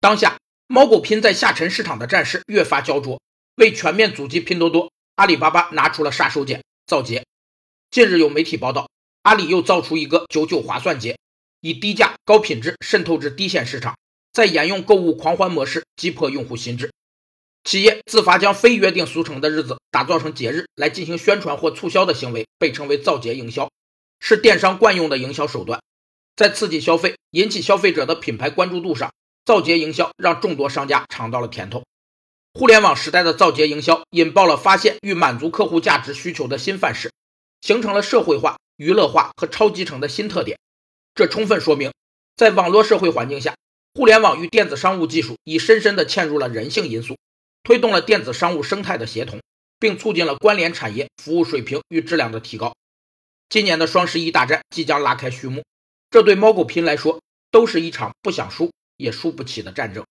当下，猫狗拼在下沉市场的战事越发焦灼。为全面阻击拼多多，阿里巴巴拿出了杀手锏——造节。近日有媒体报道，阿里又造出一个九九划算节，以低价高品质渗透至低线市场，再沿用购物狂欢模式击破用户心智。企业自发将非约定俗成的日子打造成节日来进行宣传或促销的行为，被称为造节营销，是电商惯用的营销手段。在刺激消费、引起消费者的品牌关注度上，造节营销让众多商家尝到了甜头。互联网时代的造节营销引爆了发现与满足客户价值需求的新范式，形成了社会化、娱乐化和超集成的新特点。这充分说明，在网络社会环境下，互联网与电子商务技术已深深地嵌入了人性因素，推动了电子商务生态的协同，并促进了关联产业服务水平与质量的提高。今年的双十一大战即将拉开序幕，这对猫狗拼来说都是一场不想输也输不起的战争。